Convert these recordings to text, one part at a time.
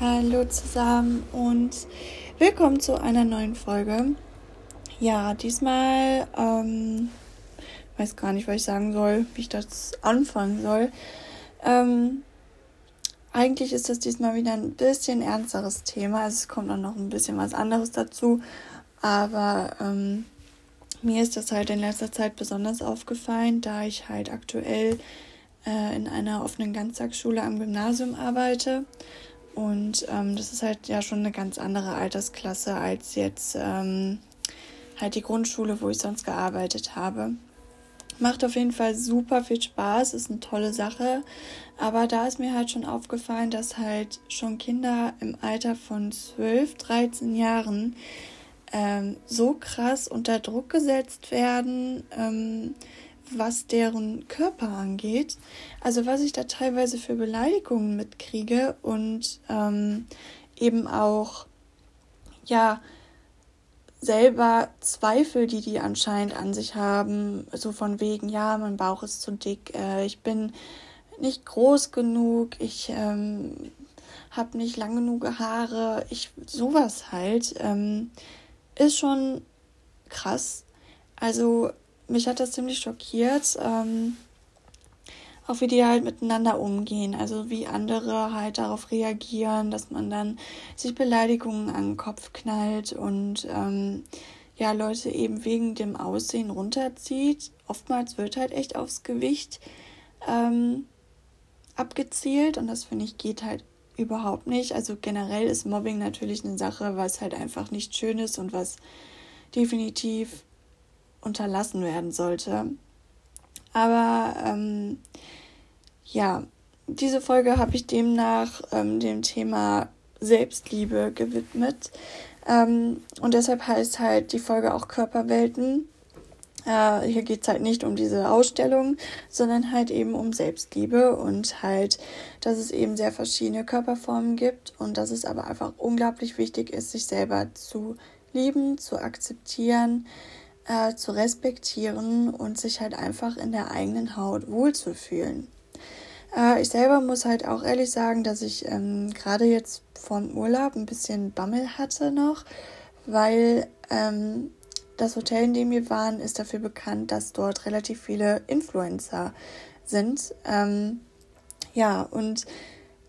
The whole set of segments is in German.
Hallo zusammen und willkommen zu einer neuen Folge. Ja, diesmal ähm, weiß gar nicht, was ich sagen soll, wie ich das anfangen soll. Ähm, eigentlich ist das diesmal wieder ein bisschen ernsteres Thema. Also es kommt auch noch ein bisschen was anderes dazu. Aber ähm, mir ist das halt in letzter Zeit besonders aufgefallen, da ich halt aktuell äh, in einer offenen Ganztagsschule am Gymnasium arbeite. Und ähm, das ist halt ja schon eine ganz andere Altersklasse als jetzt ähm, halt die Grundschule, wo ich sonst gearbeitet habe. Macht auf jeden Fall super viel Spaß, ist eine tolle Sache. Aber da ist mir halt schon aufgefallen, dass halt schon Kinder im Alter von 12, 13 Jahren ähm, so krass unter Druck gesetzt werden, ähm, was deren Körper angeht. Also was ich da teilweise für Beleidigungen mitkriege und ähm, eben auch, ja, selber Zweifel, die die anscheinend an sich haben, so von wegen, ja, mein Bauch ist zu dick, äh, ich bin nicht groß genug, ich ähm, habe nicht lang genug Haare, ich sowas halt, ähm, ist schon krass. Also mich hat das ziemlich schockiert. Ähm, auch wie die halt miteinander umgehen, also wie andere halt darauf reagieren, dass man dann sich Beleidigungen an den Kopf knallt und ähm, ja, Leute eben wegen dem Aussehen runterzieht. Oftmals wird halt echt aufs Gewicht ähm, abgezielt und das finde ich geht halt überhaupt nicht. Also generell ist Mobbing natürlich eine Sache, was halt einfach nicht schön ist und was definitiv unterlassen werden sollte. Aber ähm, ja, diese Folge habe ich demnach ähm, dem Thema Selbstliebe gewidmet. Ähm, und deshalb heißt halt die Folge auch Körperwelten. Äh, hier geht es halt nicht um diese Ausstellung, sondern halt eben um Selbstliebe und halt, dass es eben sehr verschiedene Körperformen gibt und dass es aber einfach unglaublich wichtig ist, sich selber zu lieben, zu akzeptieren, äh, zu respektieren und sich halt einfach in der eigenen Haut wohlzufühlen. Äh, ich selber muss halt auch ehrlich sagen, dass ich ähm, gerade jetzt vom Urlaub ein bisschen Bammel hatte noch, weil ähm, das Hotel, in dem wir waren, ist dafür bekannt, dass dort relativ viele Influencer sind. Ähm, ja, und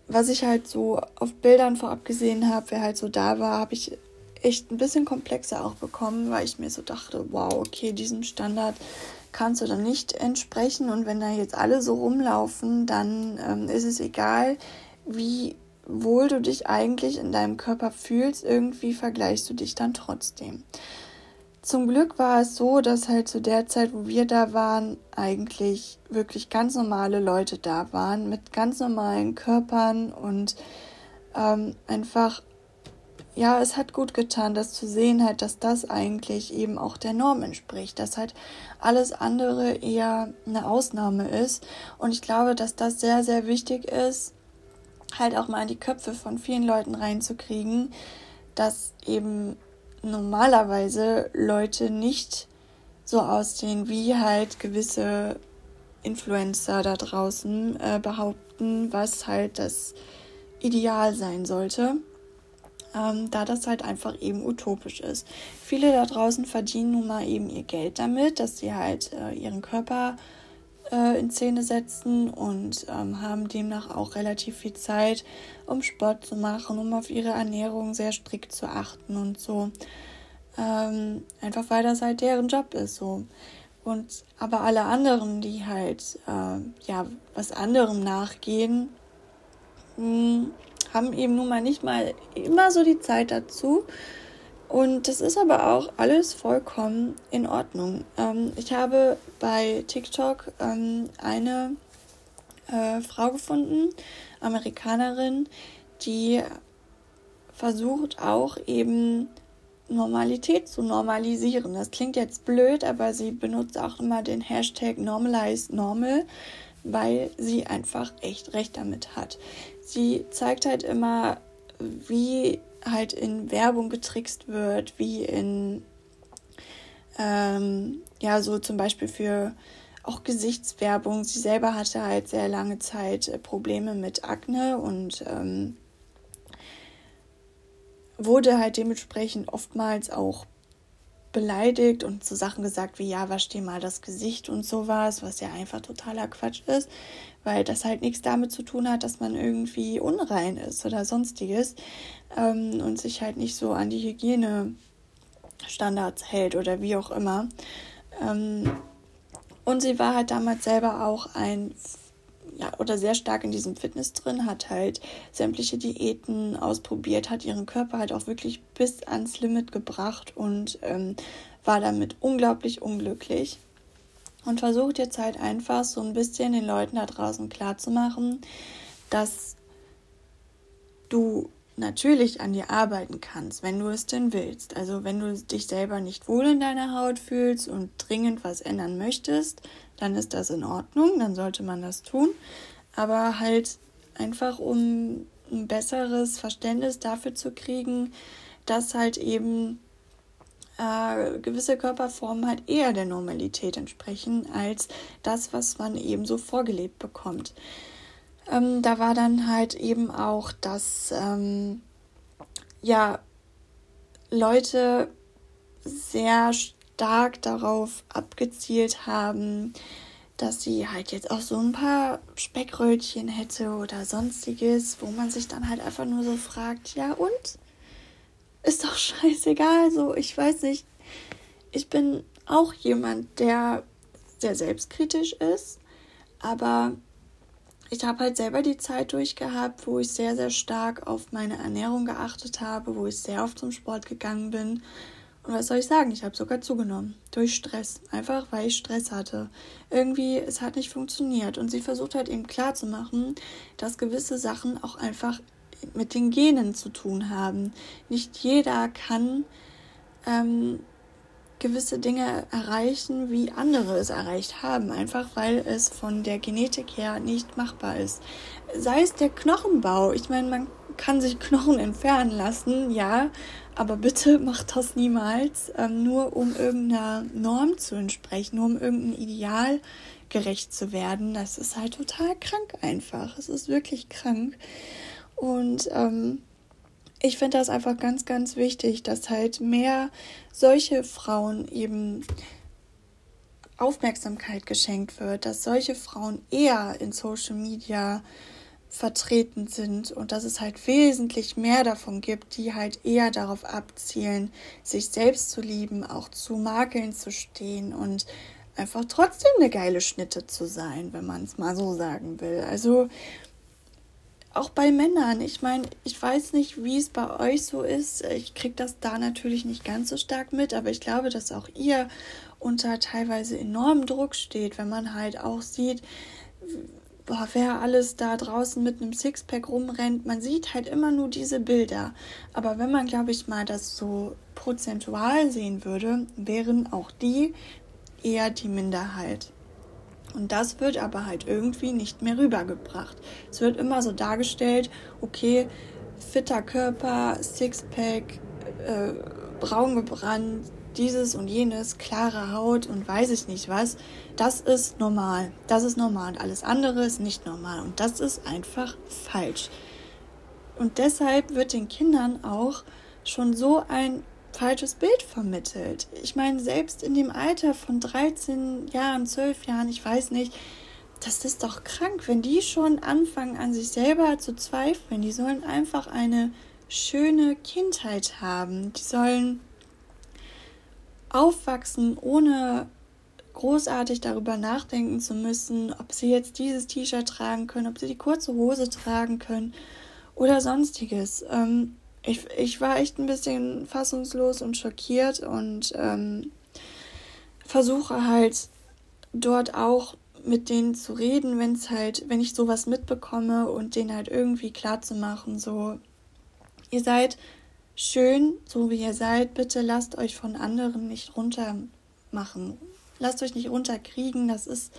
was ich halt so auf Bildern vorab gesehen habe, wer halt so da war, habe ich echt ein bisschen komplexer auch bekommen, weil ich mir so dachte, wow, okay, diesem Standard kannst du dann nicht entsprechen und wenn da jetzt alle so rumlaufen, dann ähm, ist es egal, wie wohl du dich eigentlich in deinem Körper fühlst, irgendwie vergleichst du dich dann trotzdem. Zum Glück war es so, dass halt zu der Zeit, wo wir da waren, eigentlich wirklich ganz normale Leute da waren mit ganz normalen Körpern und ähm, einfach ja, es hat gut getan, das zu sehen, halt, dass das eigentlich eben auch der Norm entspricht, dass halt alles andere eher eine Ausnahme ist. Und ich glaube, dass das sehr, sehr wichtig ist, halt auch mal in die Köpfe von vielen Leuten reinzukriegen, dass eben normalerweise Leute nicht so aussehen, wie halt gewisse Influencer da draußen äh, behaupten, was halt das Ideal sein sollte ähm, da das halt einfach eben utopisch ist. Viele da draußen verdienen nun mal eben ihr Geld damit, dass sie halt äh, ihren Körper äh, in Szene setzen und ähm, haben demnach auch relativ viel Zeit, um Sport zu machen, um auf ihre Ernährung sehr strikt zu achten und so. Ähm, einfach weil das halt deren Job ist so. Und aber alle anderen, die halt äh, ja was anderem nachgehen, mh, hm, haben eben nun mal nicht mal immer so die Zeit dazu. Und das ist aber auch alles vollkommen in Ordnung. Ähm, ich habe bei TikTok ähm, eine äh, Frau gefunden, Amerikanerin, die versucht auch eben Normalität zu normalisieren. Das klingt jetzt blöd, aber sie benutzt auch immer den Hashtag Normalize Normal, weil sie einfach echt recht damit hat sie zeigt halt immer, wie halt in Werbung getrickst wird, wie in, ähm, ja, so zum Beispiel für auch Gesichtswerbung. Sie selber hatte halt sehr lange Zeit äh, Probleme mit Akne und ähm, wurde halt dementsprechend oftmals auch beleidigt und so Sachen gesagt wie, ja, wasch dir mal das Gesicht und sowas, was ja einfach totaler Quatsch ist, weil das halt nichts damit zu tun hat, dass man irgendwie unrein ist oder sonstiges ähm, und sich halt nicht so an die Hygienestandards hält oder wie auch immer. Ähm, und sie war halt damals selber auch ein ja, oder sehr stark in diesem Fitness drin, hat halt sämtliche Diäten ausprobiert, hat ihren Körper halt auch wirklich bis ans Limit gebracht und ähm, war damit unglaublich unglücklich. Und versucht jetzt halt einfach so ein bisschen den Leuten da draußen klarzumachen, dass du natürlich an dir arbeiten kannst, wenn du es denn willst. Also wenn du dich selber nicht wohl in deiner Haut fühlst und dringend was ändern möchtest, dann ist das in Ordnung, dann sollte man das tun. Aber halt einfach um ein besseres Verständnis dafür zu kriegen, dass halt eben äh, gewisse Körperformen halt eher der Normalität entsprechen als das, was man eben so vorgelebt bekommt. Ähm, da war dann halt eben auch, dass ähm, ja Leute sehr stark darauf abgezielt haben, dass sie halt jetzt auch so ein paar Speckröllchen hätte oder sonstiges, wo man sich dann halt einfach nur so fragt, ja und? Ist doch scheißegal, so, ich weiß nicht. Ich bin auch jemand, der sehr selbstkritisch ist, aber ich habe halt selber die Zeit durchgehabt, wo ich sehr, sehr stark auf meine Ernährung geachtet habe, wo ich sehr oft zum Sport gegangen bin und was soll ich sagen? Ich habe sogar zugenommen. Durch Stress. Einfach weil ich Stress hatte. Irgendwie, es hat nicht funktioniert. Und sie versucht halt eben klarzumachen, dass gewisse Sachen auch einfach mit den Genen zu tun haben. Nicht jeder kann ähm, gewisse Dinge erreichen, wie andere es erreicht haben. Einfach weil es von der Genetik her nicht machbar ist. Sei es der Knochenbau. Ich meine, man kann sich Knochen entfernen lassen, ja, aber bitte macht das niemals, ähm, nur um irgendeiner Norm zu entsprechen, nur um irgendein Ideal gerecht zu werden. Das ist halt total krank einfach. Es ist wirklich krank. Und ähm, ich finde das einfach ganz, ganz wichtig, dass halt mehr solche Frauen eben Aufmerksamkeit geschenkt wird, dass solche Frauen eher in Social Media vertreten sind und dass es halt wesentlich mehr davon gibt, die halt eher darauf abzielen, sich selbst zu lieben, auch zu Makeln zu stehen und einfach trotzdem eine geile Schnitte zu sein, wenn man es mal so sagen will. Also auch bei Männern. Ich meine, ich weiß nicht, wie es bei euch so ist. Ich kriege das da natürlich nicht ganz so stark mit, aber ich glaube, dass auch ihr unter teilweise enormem Druck steht, wenn man halt auch sieht, boah, wer alles da draußen mit einem Sixpack rumrennt, man sieht halt immer nur diese Bilder. Aber wenn man, glaube ich, mal das so prozentual sehen würde, wären auch die eher die Minderheit. Und das wird aber halt irgendwie nicht mehr rübergebracht. Es wird immer so dargestellt, okay, fitter Körper, Sixpack, äh, braun gebrannt, dieses und jenes, klare Haut und weiß ich nicht was, das ist normal. Das ist normal und alles andere ist nicht normal und das ist einfach falsch. Und deshalb wird den Kindern auch schon so ein falsches Bild vermittelt. Ich meine, selbst in dem Alter von 13 Jahren, 12 Jahren, ich weiß nicht, das ist doch krank, wenn die schon anfangen an sich selber zu zweifeln. Die sollen einfach eine schöne Kindheit haben. Die sollen aufwachsen, ohne großartig darüber nachdenken zu müssen, ob sie jetzt dieses T-Shirt tragen können, ob sie die kurze Hose tragen können oder sonstiges. Ähm, ich, ich war echt ein bisschen fassungslos und schockiert und ähm, versuche halt dort auch mit denen zu reden, wenn es halt, wenn ich sowas mitbekomme und denen halt irgendwie klar zu machen, so, ihr seid schön, so wie ihr seid, bitte lasst euch von anderen nicht runtermachen. Lasst euch nicht runterkriegen, das ist,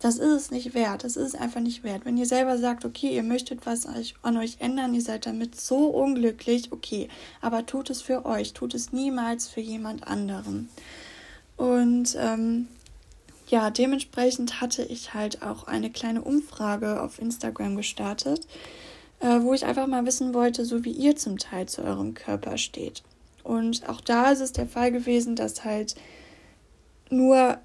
das ist es nicht wert. Das ist es einfach nicht wert. Wenn ihr selber sagt, okay, ihr möchtet was an euch ändern, ihr seid damit so unglücklich, okay, aber tut es für euch, tut es niemals für jemand anderen. Und ähm, ja, dementsprechend hatte ich halt auch eine kleine Umfrage auf Instagram gestartet äh, wo ich einfach mal wissen wollte, so wie ihr zum Teil zu eurem Körper steht. Und auch da ist es der Fall gewesen, dass halt nur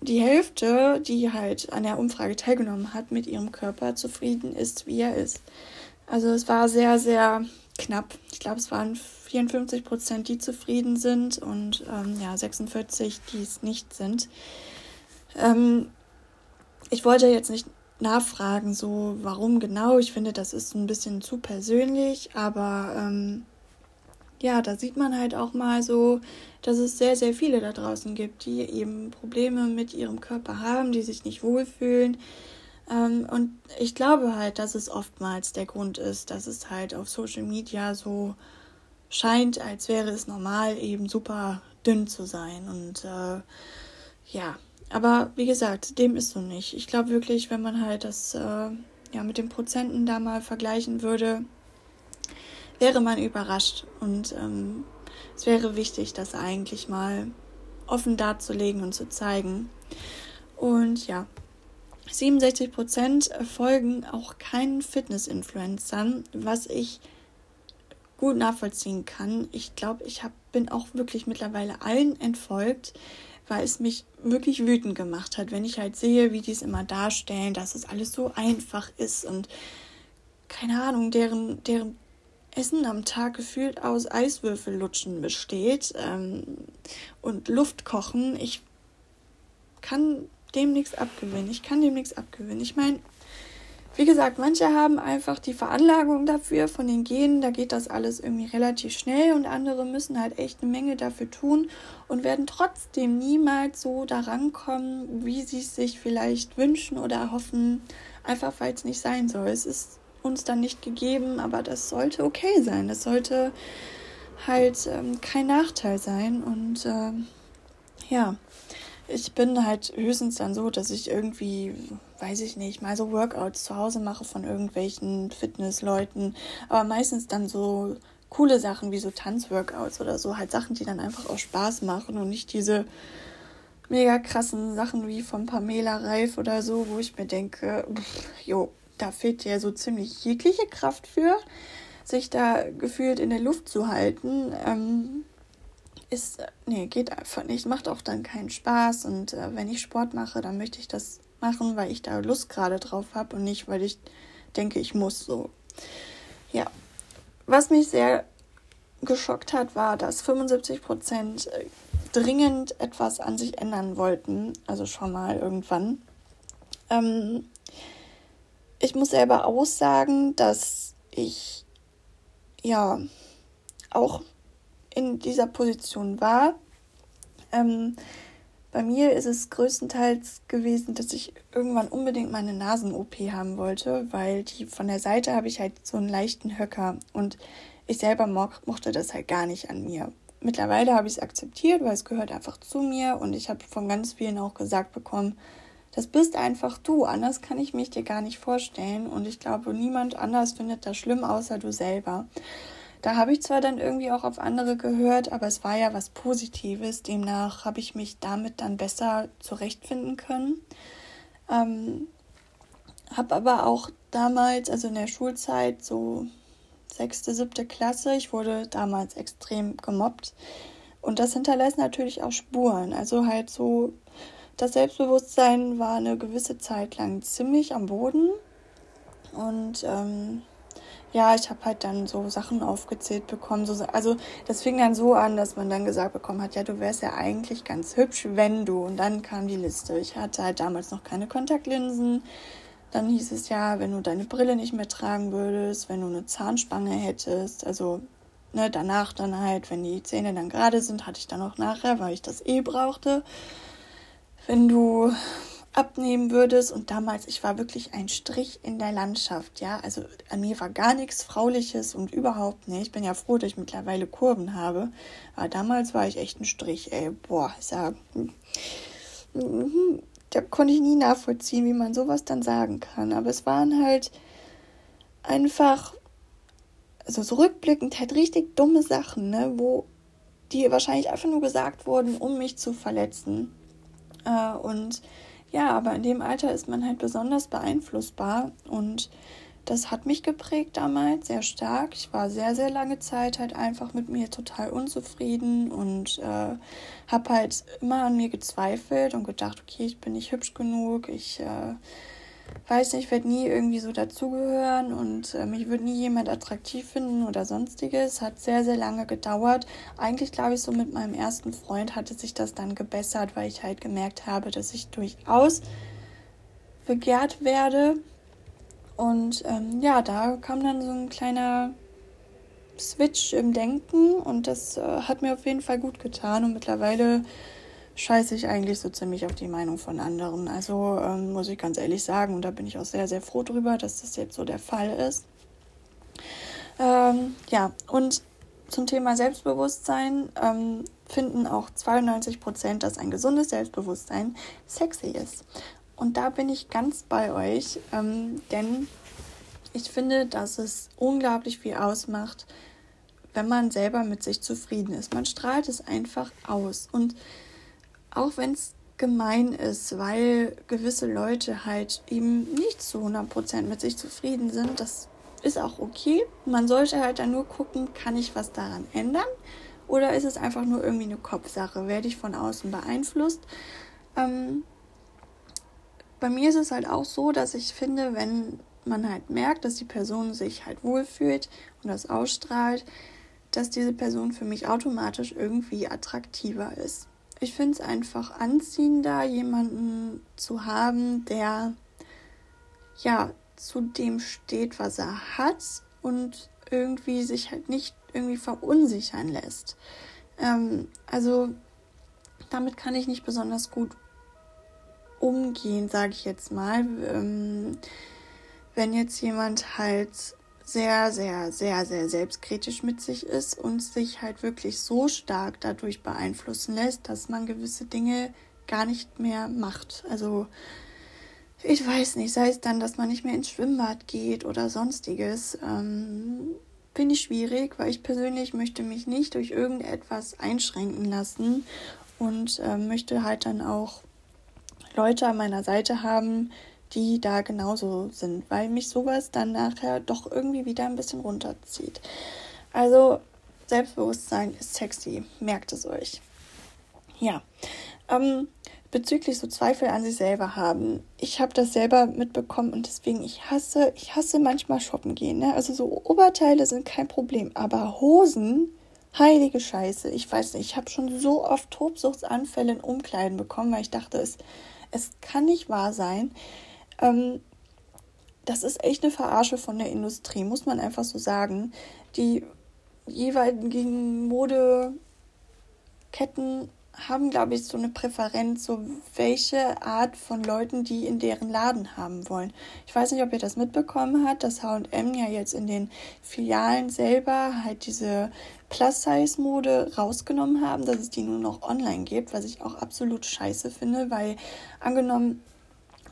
die Hälfte, die halt an der Umfrage teilgenommen hat, mit ihrem Körper zufrieden ist, wie er ist. Also es war sehr, sehr knapp. Ich glaube, es waren 54 Prozent, die zufrieden sind und ähm, ja, 46, die es nicht sind. Ähm, ich wollte jetzt nicht nachfragen, so warum genau. Ich finde, das ist ein bisschen zu persönlich, aber ähm, ja, da sieht man halt auch mal so, dass es sehr, sehr viele da draußen gibt, die eben Probleme mit ihrem Körper haben, die sich nicht wohlfühlen. Ähm, und ich glaube halt, dass es oftmals der Grund ist, dass es halt auf Social Media so scheint, als wäre es normal, eben super dünn zu sein. Und äh, ja, aber wie gesagt, dem ist so nicht. Ich glaube wirklich, wenn man halt das äh, ja mit den Prozenten da mal vergleichen würde, wäre man überrascht. Und ähm, es wäre wichtig, das eigentlich mal offen darzulegen und zu zeigen. Und ja, 67 Prozent folgen auch keinen Fitness-Influencern, was ich gut nachvollziehen kann. Ich glaube, ich hab, bin auch wirklich mittlerweile allen entfolgt, weil es mich wirklich wütend gemacht hat, wenn ich halt sehe, wie die es immer darstellen, dass es alles so einfach ist und keine Ahnung, deren, deren Essen am Tag gefühlt aus Eiswürfellutschen besteht ähm, und Luftkochen. Ich kann dem nichts abgewinnen. Ich kann dem nichts abgewinnen. Ich meine, wie gesagt, manche haben einfach die Veranlagung dafür von den Genen, da geht das alles irgendwie relativ schnell und andere müssen halt echt eine Menge dafür tun und werden trotzdem niemals so daran kommen, wie sie es sich vielleicht wünschen oder hoffen, einfach weil es nicht sein soll. Es ist uns dann nicht gegeben, aber das sollte okay sein. Das sollte halt ähm, kein Nachteil sein. Und ähm, ja ich bin halt höchstens dann so, dass ich irgendwie, weiß ich nicht, mal so Workouts zu Hause mache von irgendwelchen Fitnessleuten, aber meistens dann so coole Sachen wie so Tanzworkouts oder so, halt Sachen, die dann einfach auch Spaß machen und nicht diese mega krassen Sachen wie von Pamela Reif oder so, wo ich mir denke, pff, jo, da fehlt ja so ziemlich jegliche Kraft für, sich da gefühlt in der Luft zu halten. Ähm, ist, nee, geht einfach nicht, macht auch dann keinen Spaß. Und äh, wenn ich Sport mache, dann möchte ich das machen, weil ich da Lust gerade drauf habe und nicht, weil ich denke, ich muss so. Ja, was mich sehr geschockt hat, war, dass 75 Prozent dringend etwas an sich ändern wollten, also schon mal irgendwann. Ähm, ich muss selber aussagen, dass ich ja auch in dieser Position war. Ähm, bei mir ist es größtenteils gewesen, dass ich irgendwann unbedingt meine Nasen-OP haben wollte, weil die von der Seite habe ich halt so einen leichten Höcker und ich selber mo mochte das halt gar nicht an mir. Mittlerweile habe ich es akzeptiert, weil es gehört einfach zu mir und ich habe von ganz vielen auch gesagt bekommen, das bist einfach du, anders kann ich mich dir gar nicht vorstellen und ich glaube, niemand anders findet das schlimm außer du selber. Da habe ich zwar dann irgendwie auch auf andere gehört, aber es war ja was Positives. Demnach habe ich mich damit dann besser zurechtfinden können. Ähm, habe aber auch damals, also in der Schulzeit, so sechste, siebte Klasse, ich wurde damals extrem gemobbt. Und das hinterlässt natürlich auch Spuren. Also halt so, das Selbstbewusstsein war eine gewisse Zeit lang ziemlich am Boden. Und ähm, ja, ich habe halt dann so Sachen aufgezählt bekommen. So, also das fing dann so an, dass man dann gesagt bekommen hat, ja, du wärst ja eigentlich ganz hübsch, wenn du. Und dann kam die Liste. Ich hatte halt damals noch keine Kontaktlinsen. Dann hieß es ja, wenn du deine Brille nicht mehr tragen würdest, wenn du eine Zahnspange hättest, also ne, danach dann halt, wenn die Zähne dann gerade sind, hatte ich dann auch nachher, weil ich das eh brauchte. Wenn du abnehmen würdest. Und damals, ich war wirklich ein Strich in der Landschaft, ja. Also an mir war gar nichts Frauliches und überhaupt nicht. Ich bin ja froh, dass ich mittlerweile Kurven habe. Aber damals war ich echt ein Strich, ey. Boah, ich sag, da konnte ich nie nachvollziehen, wie man sowas dann sagen kann. Aber es waren halt einfach, also so rückblickend halt richtig dumme Sachen, ne, wo die wahrscheinlich einfach nur gesagt wurden, um mich zu verletzen. Äh, und ja, aber in dem Alter ist man halt besonders beeinflussbar und das hat mich geprägt damals sehr stark. Ich war sehr, sehr lange Zeit halt einfach mit mir total unzufrieden und äh, habe halt immer an mir gezweifelt und gedacht, okay, ich bin nicht hübsch genug, ich äh, weiß nicht, ich werde nie irgendwie so dazugehören und äh, mich würde nie jemand attraktiv finden oder sonstiges. Hat sehr, sehr lange gedauert. Eigentlich glaube ich, so mit meinem ersten Freund hatte sich das dann gebessert, weil ich halt gemerkt habe, dass ich durchaus begehrt werde. Und ähm, ja, da kam dann so ein kleiner Switch im Denken und das äh, hat mir auf jeden Fall gut getan und mittlerweile scheiße ich eigentlich so ziemlich auf die Meinung von anderen. Also ähm, muss ich ganz ehrlich sagen, und da bin ich auch sehr, sehr froh drüber, dass das jetzt so der Fall ist. Ähm, ja, und zum Thema Selbstbewusstsein ähm, finden auch 92 Prozent, dass ein gesundes Selbstbewusstsein sexy ist. Und da bin ich ganz bei euch, ähm, denn ich finde, dass es unglaublich viel ausmacht, wenn man selber mit sich zufrieden ist. Man strahlt es einfach aus. Und auch wenn es gemein ist, weil gewisse Leute halt eben nicht zu 100% mit sich zufrieden sind. Das ist auch okay. Man sollte halt dann nur gucken, kann ich was daran ändern? Oder ist es einfach nur irgendwie eine Kopfsache? Werde ich von außen beeinflusst? Ähm, bei mir ist es halt auch so, dass ich finde, wenn man halt merkt, dass die Person sich halt wohlfühlt und das ausstrahlt, dass diese Person für mich automatisch irgendwie attraktiver ist ich finde es einfach anziehender, jemanden zu haben, der ja zu dem steht, was er hat und irgendwie sich halt nicht irgendwie verunsichern lässt. Ähm, also damit kann ich nicht besonders gut umgehen, sage ich jetzt mal. Ähm, wenn jetzt jemand halt sehr, sehr, sehr, sehr selbstkritisch mit sich ist und sich halt wirklich so stark dadurch beeinflussen lässt, dass man gewisse Dinge gar nicht mehr macht. Also ich weiß nicht, sei es dann, dass man nicht mehr ins Schwimmbad geht oder sonstiges, ähm, finde ich schwierig, weil ich persönlich möchte mich nicht durch irgendetwas einschränken lassen und äh, möchte halt dann auch Leute an meiner Seite haben, die da genauso sind, weil mich sowas dann nachher doch irgendwie wieder ein bisschen runterzieht. Also Selbstbewusstsein ist sexy, merkt es euch. Ja, ähm, bezüglich so Zweifel an sich selber haben. Ich habe das selber mitbekommen und deswegen ich hasse, ich hasse manchmal shoppen gehen. Ne? Also so Oberteile sind kein Problem, aber Hosen, heilige Scheiße. Ich weiß nicht, ich habe schon so oft Tobsuchtsanfälle in Umkleiden bekommen, weil ich dachte, es, es kann nicht wahr sein, ähm, das ist echt eine Verarsche von der Industrie, muss man einfach so sagen. Die jeweiligen Modeketten haben, glaube ich, so eine Präferenz, so welche Art von Leuten die in deren Laden haben wollen. Ich weiß nicht, ob ihr das mitbekommen habt, dass H&M ja jetzt in den Filialen selber halt diese Plus-Size-Mode rausgenommen haben, dass es die nur noch online gibt, was ich auch absolut scheiße finde, weil angenommen,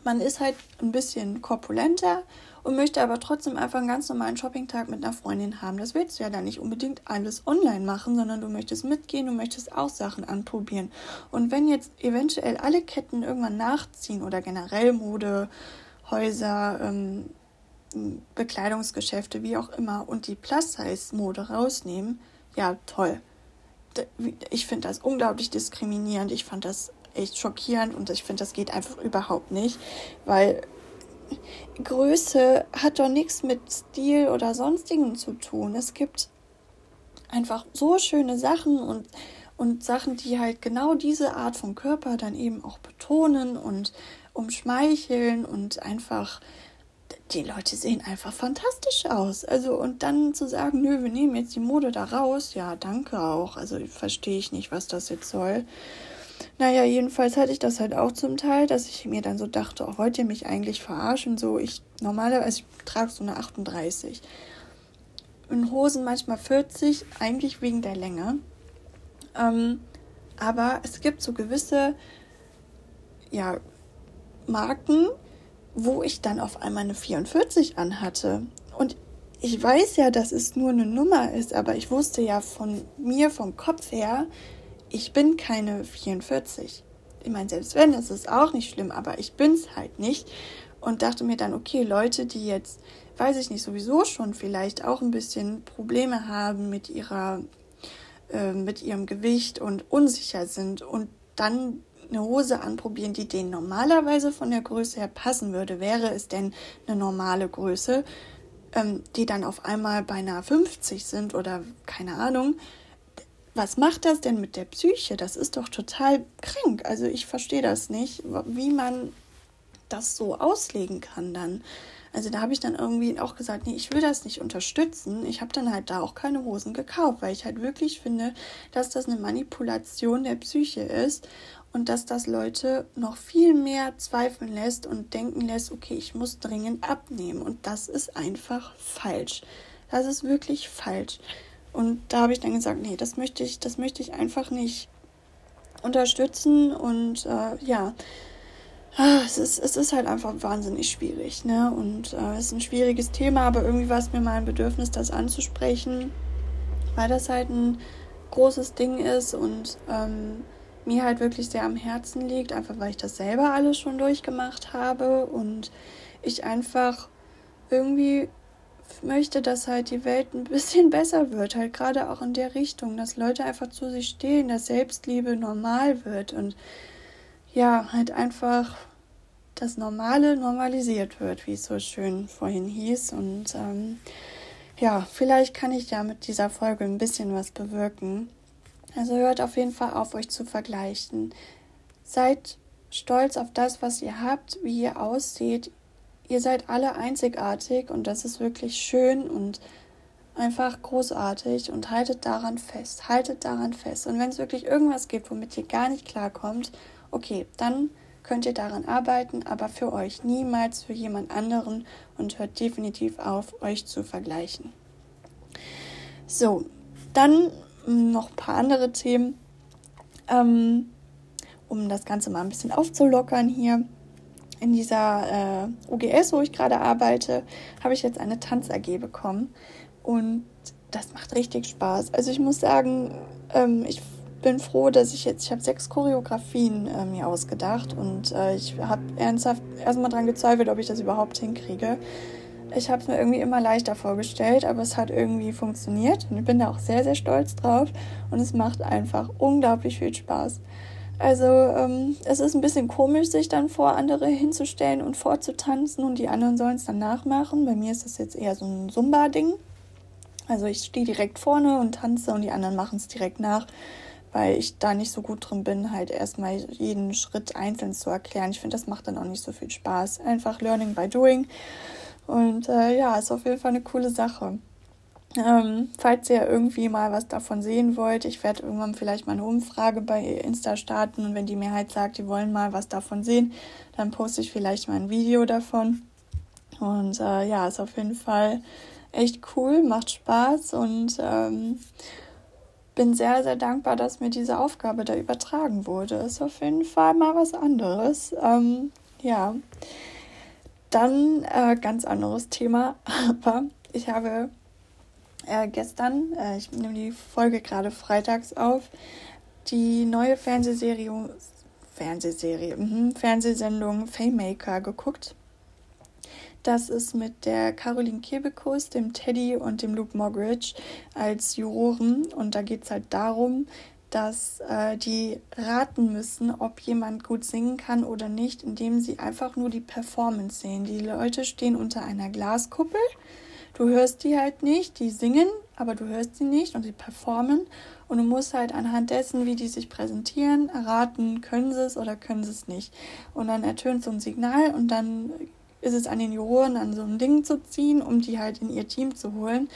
man ist halt ein bisschen korpulenter und möchte aber trotzdem einfach einen ganz normalen Shoppingtag mit einer Freundin haben. Das willst du ja dann nicht unbedingt alles online machen, sondern du möchtest mitgehen, du möchtest auch Sachen anprobieren. Und wenn jetzt eventuell alle Ketten irgendwann nachziehen oder generell Modehäuser, ähm, Bekleidungsgeschäfte, wie auch immer, und die Plus-Size-Mode rausnehmen, ja, toll. Ich finde das unglaublich diskriminierend. Ich fand das echt schockierend und ich finde, das geht einfach überhaupt nicht, weil Größe hat doch nichts mit Stil oder sonstigen zu tun. Es gibt einfach so schöne Sachen und, und Sachen, die halt genau diese Art von Körper dann eben auch betonen und umschmeicheln und einfach die Leute sehen einfach fantastisch aus. Also, und dann zu sagen, nö, wir nehmen jetzt die Mode da raus, ja, danke auch. Also, verstehe ich nicht, was das jetzt soll. Naja, jedenfalls hatte ich das halt auch zum Teil, dass ich mir dann so dachte, oh, wollt ihr mich eigentlich verarschen? So, ich normalerweise ich trage so eine 38. In Hosen manchmal 40, eigentlich wegen der Länge. Ähm, aber es gibt so gewisse, ja, Marken, wo ich dann auf einmal eine 44 anhatte. Und ich weiß ja, dass es nur eine Nummer ist, aber ich wusste ja von mir, vom Kopf her, ich bin keine 44. Ich meine, selbst wenn, ist es auch nicht schlimm, aber ich bin es halt nicht. Und dachte mir dann, okay, Leute, die jetzt weiß ich nicht, sowieso schon vielleicht auch ein bisschen Probleme haben mit ihrer, äh, mit ihrem Gewicht und unsicher sind und dann eine Hose anprobieren, die denen normalerweise von der Größe her passen würde, wäre es denn eine normale Größe, ähm, die dann auf einmal beinahe 50 sind oder keine Ahnung. Was macht das denn mit der Psyche? Das ist doch total krank. Also ich verstehe das nicht, wie man das so auslegen kann dann. Also da habe ich dann irgendwie auch gesagt, nee, ich will das nicht unterstützen. Ich habe dann halt da auch keine Hosen gekauft, weil ich halt wirklich finde, dass das eine Manipulation der Psyche ist und dass das Leute noch viel mehr zweifeln lässt und denken lässt, okay, ich muss dringend abnehmen. Und das ist einfach falsch. Das ist wirklich falsch. Und da habe ich dann gesagt, nee, das möchte ich, das möchte ich einfach nicht unterstützen. Und äh, ja, ah, es ist, es ist halt einfach wahnsinnig schwierig. Ne? Und äh, es ist ein schwieriges Thema, aber irgendwie war es mir mal ein Bedürfnis, das anzusprechen, weil das halt ein großes Ding ist und ähm, mir halt wirklich sehr am Herzen liegt, einfach weil ich das selber alles schon durchgemacht habe und ich einfach irgendwie möchte, dass halt die Welt ein bisschen besser wird, halt gerade auch in der Richtung, dass Leute einfach zu sich stehen, dass Selbstliebe normal wird und ja, halt einfach das Normale normalisiert wird, wie es so schön vorhin hieß. Und ähm, ja, vielleicht kann ich ja mit dieser Folge ein bisschen was bewirken. Also hört auf jeden Fall auf, euch zu vergleichen. Seid stolz auf das, was ihr habt, wie ihr aussieht. Ihr seid alle einzigartig und das ist wirklich schön und einfach großartig und haltet daran fest. Haltet daran fest. Und wenn es wirklich irgendwas gibt, womit ihr gar nicht klarkommt, okay, dann könnt ihr daran arbeiten, aber für euch niemals für jemand anderen und hört definitiv auf, euch zu vergleichen. So, dann noch ein paar andere Themen, ähm, um das Ganze mal ein bisschen aufzulockern hier. In dieser äh, OGS, wo ich gerade arbeite, habe ich jetzt eine Tanz-AG bekommen und das macht richtig Spaß. Also ich muss sagen, ähm, ich bin froh, dass ich jetzt, ich habe sechs Choreografien äh, mir ausgedacht und äh, ich habe ernsthaft erstmal dran gezweifelt, ob ich das überhaupt hinkriege. Ich habe es mir irgendwie immer leichter vorgestellt, aber es hat irgendwie funktioniert und ich bin da auch sehr, sehr stolz drauf und es macht einfach unglaublich viel Spaß. Also ähm, es ist ein bisschen komisch, sich dann vor andere hinzustellen und vorzutanzen und die anderen sollen es dann nachmachen. Bei mir ist das jetzt eher so ein Zumba-Ding. Also ich stehe direkt vorne und tanze und die anderen machen es direkt nach, weil ich da nicht so gut drin bin, halt erstmal jeden Schritt einzeln zu erklären. Ich finde, das macht dann auch nicht so viel Spaß. Einfach Learning by Doing. Und äh, ja, ist auf jeden Fall eine coole Sache. Ähm, falls ihr irgendwie mal was davon sehen wollt, ich werde irgendwann vielleicht mal eine Umfrage bei Insta starten und wenn die Mehrheit sagt, die wollen mal was davon sehen, dann poste ich vielleicht mal ein Video davon. Und äh, ja, ist auf jeden Fall echt cool, macht Spaß und ähm, bin sehr, sehr dankbar, dass mir diese Aufgabe da übertragen wurde. Ist auf jeden Fall mal was anderes. Ähm, ja. Dann äh, ganz anderes Thema, aber ich habe äh, gestern, äh, ich nehme die Folge gerade freitags auf, die neue Fernsehserie, Fernsehserie, mh, Fernsehsendung Faymaker geguckt. Das ist mit der Caroline Kebekus, dem Teddy und dem Luke Mogridge als Juroren. Und da geht es halt darum, dass äh, die raten müssen, ob jemand gut singen kann oder nicht, indem sie einfach nur die Performance sehen. Die Leute stehen unter einer Glaskuppel. Du hörst die halt nicht, die singen, aber du hörst sie nicht und sie performen. Und du musst halt anhand dessen, wie die sich präsentieren, erraten, können sie es oder können sie es nicht. Und dann ertönt so ein Signal und dann ist es an den Juroren, an so ein Ding zu ziehen, um die halt in ihr Team zu holen.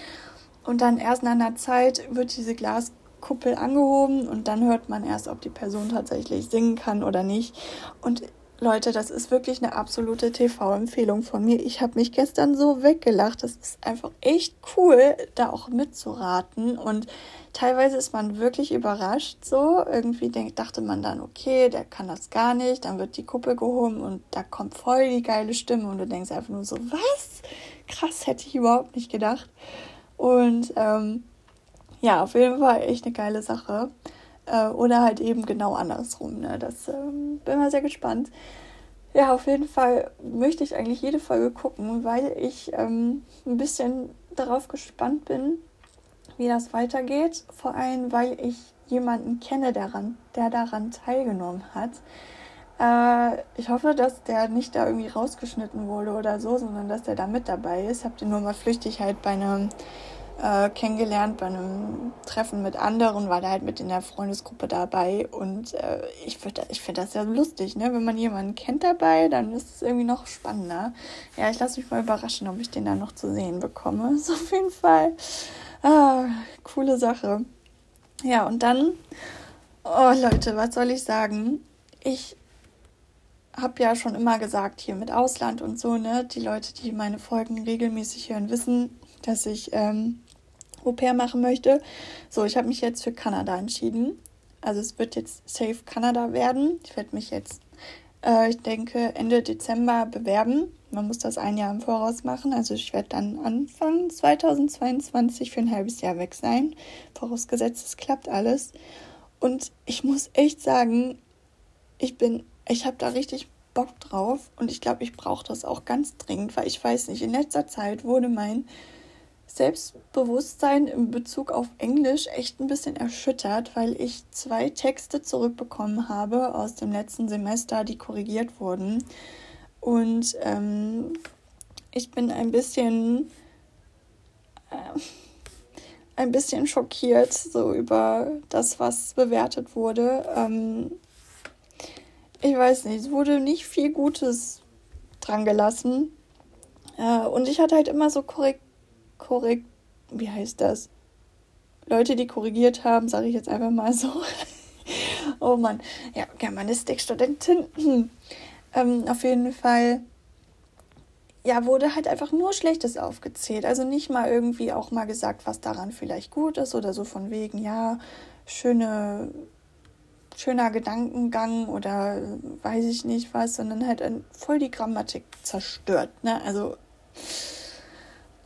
Und dann erst nach einer Zeit wird diese Glaskuppel Kuppel angehoben und dann hört man erst, ob die Person tatsächlich singen kann oder nicht. Und Leute, das ist wirklich eine absolute TV-Empfehlung von mir. Ich habe mich gestern so weggelacht. Das ist einfach echt cool, da auch mitzuraten. Und teilweise ist man wirklich überrascht so. Irgendwie denk, dachte man dann, okay, der kann das gar nicht. Dann wird die Kuppel gehoben und da kommt voll die geile Stimme. Und du denkst einfach nur so, was? Krass, hätte ich überhaupt nicht gedacht. Und ähm, ja, auf jeden Fall echt eine geile Sache. Äh, oder halt eben genau andersrum. Ne? Das ähm, bin mal sehr gespannt. ja, auf jeden Fall möchte ich eigentlich jede Folge gucken, weil ich ähm, ein bisschen darauf gespannt bin, wie das weitergeht. Vor allem, weil ich jemanden kenne, daran, der daran teilgenommen hat. Äh, ich hoffe, dass der nicht da irgendwie rausgeschnitten wurde oder so, sondern dass der da mit dabei ist. Hab den nur mal flüchtig halt bei einem äh, kennengelernt, bei einem Treffen mit anderen, war der halt mit in der Freundesgruppe dabei. Und äh, ich, ich finde das ja lustig, ne? Wenn man jemanden kennt dabei, dann ist es irgendwie noch spannender. Ja, ich lasse mich mal überraschen, ob ich den da noch zu sehen bekomme. Ist auf jeden Fall ah, coole Sache. Ja, und dann, oh Leute, was soll ich sagen? Ich habe ja schon immer gesagt, hier mit Ausland und so, ne? Die Leute, die meine Folgen regelmäßig hören, wissen, dass ich ähm, Au pair machen möchte. So, ich habe mich jetzt für Kanada entschieden. Also es wird jetzt Safe Kanada werden. Ich werde mich jetzt, äh, ich denke, Ende Dezember bewerben. Man muss das ein Jahr im Voraus machen. Also ich werde dann Anfang 2022 für ein halbes Jahr weg sein. Vorausgesetzt, es klappt alles. Und ich muss echt sagen, ich bin ich habe da richtig Bock drauf und ich glaube, ich brauche das auch ganz dringend, weil ich weiß nicht, in letzter Zeit wurde mein Selbstbewusstsein in Bezug auf Englisch echt ein bisschen erschüttert, weil ich zwei Texte zurückbekommen habe aus dem letzten Semester, die korrigiert wurden. Und ähm, ich bin ein bisschen äh, ein bisschen schockiert so über das, was bewertet wurde. Ähm, ich weiß nicht, es wurde nicht viel Gutes dran gelassen. Äh, und ich hatte halt immer so korrekt, korrekt, wie heißt das? Leute, die korrigiert haben, sage ich jetzt einfach mal so. oh Mann, ja, Germanistikstudentin. ähm, auf jeden Fall, ja, wurde halt einfach nur Schlechtes aufgezählt. Also nicht mal irgendwie auch mal gesagt, was daran vielleicht gut ist oder so von wegen, ja, schöne schöner Gedankengang oder weiß ich nicht was, sondern halt voll die Grammatik zerstört. Ne? Also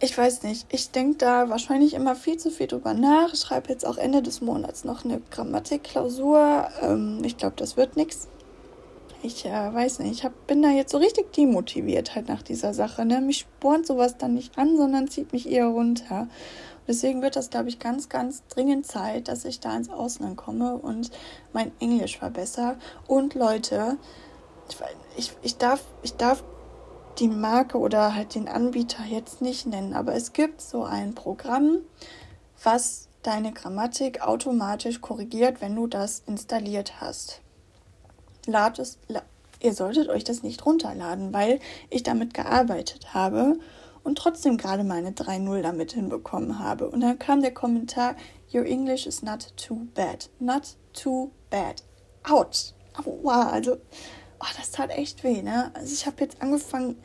ich weiß nicht, ich denke da wahrscheinlich immer viel zu viel drüber nach. Ich schreibe jetzt auch Ende des Monats noch eine Grammatikklausur. Ähm, ich glaube, das wird nichts. Ich äh, weiß nicht, ich hab, bin da jetzt so richtig demotiviert halt nach dieser Sache. Ne? Mich spornt sowas dann nicht an, sondern zieht mich eher runter. Deswegen wird das, glaube ich, ganz, ganz dringend Zeit, dass ich da ins Ausland komme und mein Englisch verbessere. Und Leute, ich, ich, darf, ich darf die Marke oder halt den Anbieter jetzt nicht nennen, aber es gibt so ein Programm, was deine Grammatik automatisch korrigiert, wenn du das installiert hast. Lad es, ihr solltet euch das nicht runterladen, weil ich damit gearbeitet habe und trotzdem gerade meine 3-0 damit hinbekommen habe. Und dann kam der Kommentar, Your English is not too bad. Not too bad. Out. Aua, also, oh, das tat echt weh, ne? Also ich habe jetzt angefangen,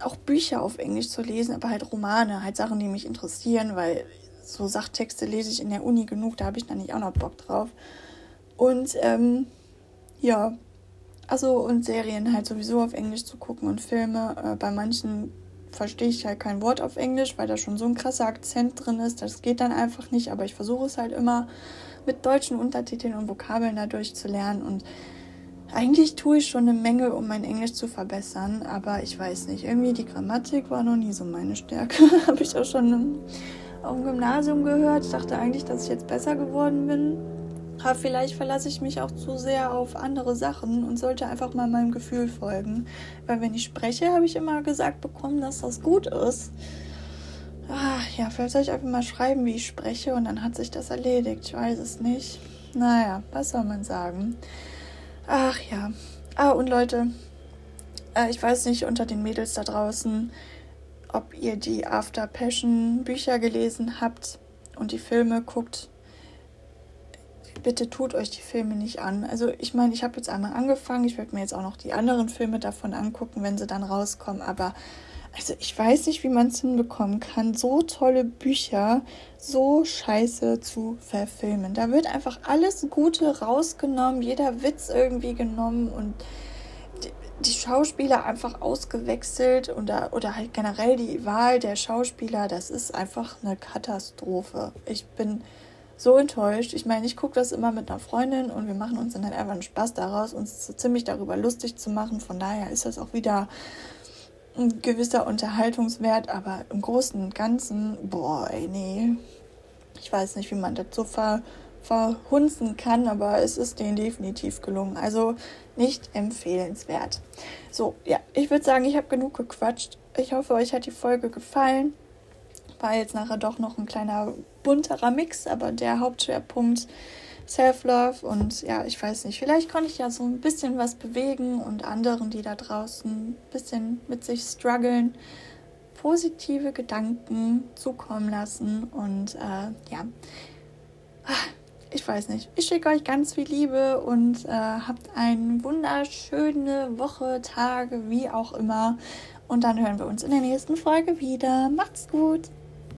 auch Bücher auf Englisch zu lesen, aber halt Romane, halt Sachen, die mich interessieren, weil so Sachtexte lese ich in der Uni genug, da habe ich dann nicht auch noch Bock drauf. Und ähm, ja, also und Serien halt sowieso auf Englisch zu gucken und Filme. Äh, bei manchen verstehe ich halt kein Wort auf Englisch, weil da schon so ein krasser Akzent drin ist. Das geht dann einfach nicht, aber ich versuche es halt immer mit deutschen Untertiteln und Vokabeln dadurch zu lernen und eigentlich tue ich schon eine Menge, um mein Englisch zu verbessern, aber ich weiß nicht, irgendwie die Grammatik war noch nie so meine Stärke. Habe ich auch schon auf dem Gymnasium gehört. Ich dachte eigentlich, dass ich jetzt besser geworden bin. Aber vielleicht verlasse ich mich auch zu sehr auf andere Sachen und sollte einfach mal meinem Gefühl folgen. Weil wenn ich spreche, habe ich immer gesagt bekommen, dass das gut ist. Ach, ja, vielleicht soll ich einfach mal schreiben, wie ich spreche und dann hat sich das erledigt. Ich weiß es nicht. Naja, was soll man sagen? Ach ja. Ah, und Leute, äh, ich weiß nicht unter den Mädels da draußen, ob ihr die After Passion Bücher gelesen habt und die Filme guckt bitte tut euch die Filme nicht an. Also ich meine, ich habe jetzt einmal angefangen, ich werde mir jetzt auch noch die anderen Filme davon angucken, wenn sie dann rauskommen, aber also ich weiß nicht, wie man es hinbekommen kann, so tolle Bücher so scheiße zu verfilmen. Da wird einfach alles Gute rausgenommen, jeder Witz irgendwie genommen und die, Schauspieler einfach ausgewechselt oder, oder halt generell die Wahl der Schauspieler, das ist einfach eine Katastrophe. Ich bin so enttäuscht. Ich meine, ich gucke das immer mit einer Freundin und wir machen uns dann halt einfach einen Spaß daraus, uns so ziemlich darüber lustig zu machen. Von daher ist das auch wieder ein gewisser Unterhaltungswert, aber im Großen und Ganzen, boah, ey, nee. Ich weiß nicht, wie man das so ver, verhunzen kann, aber es ist denen definitiv gelungen. Also nicht empfehlenswert. So, ja, ich würde sagen, ich habe genug gequatscht. Ich hoffe, euch hat die Folge gefallen. War jetzt nachher doch noch ein kleiner bunterer Mix, aber der Hauptschwerpunkt Self-Love und ja, ich weiß nicht, vielleicht konnte ich ja so ein bisschen was bewegen und anderen, die da draußen ein bisschen mit sich strugglen, positive Gedanken zukommen lassen und äh, ja, ich weiß nicht. Ich schicke euch ganz viel Liebe und äh, habt eine wunderschöne Woche, Tage, wie auch immer. Und dann hören wir uns in der nächsten Folge wieder. Macht's gut!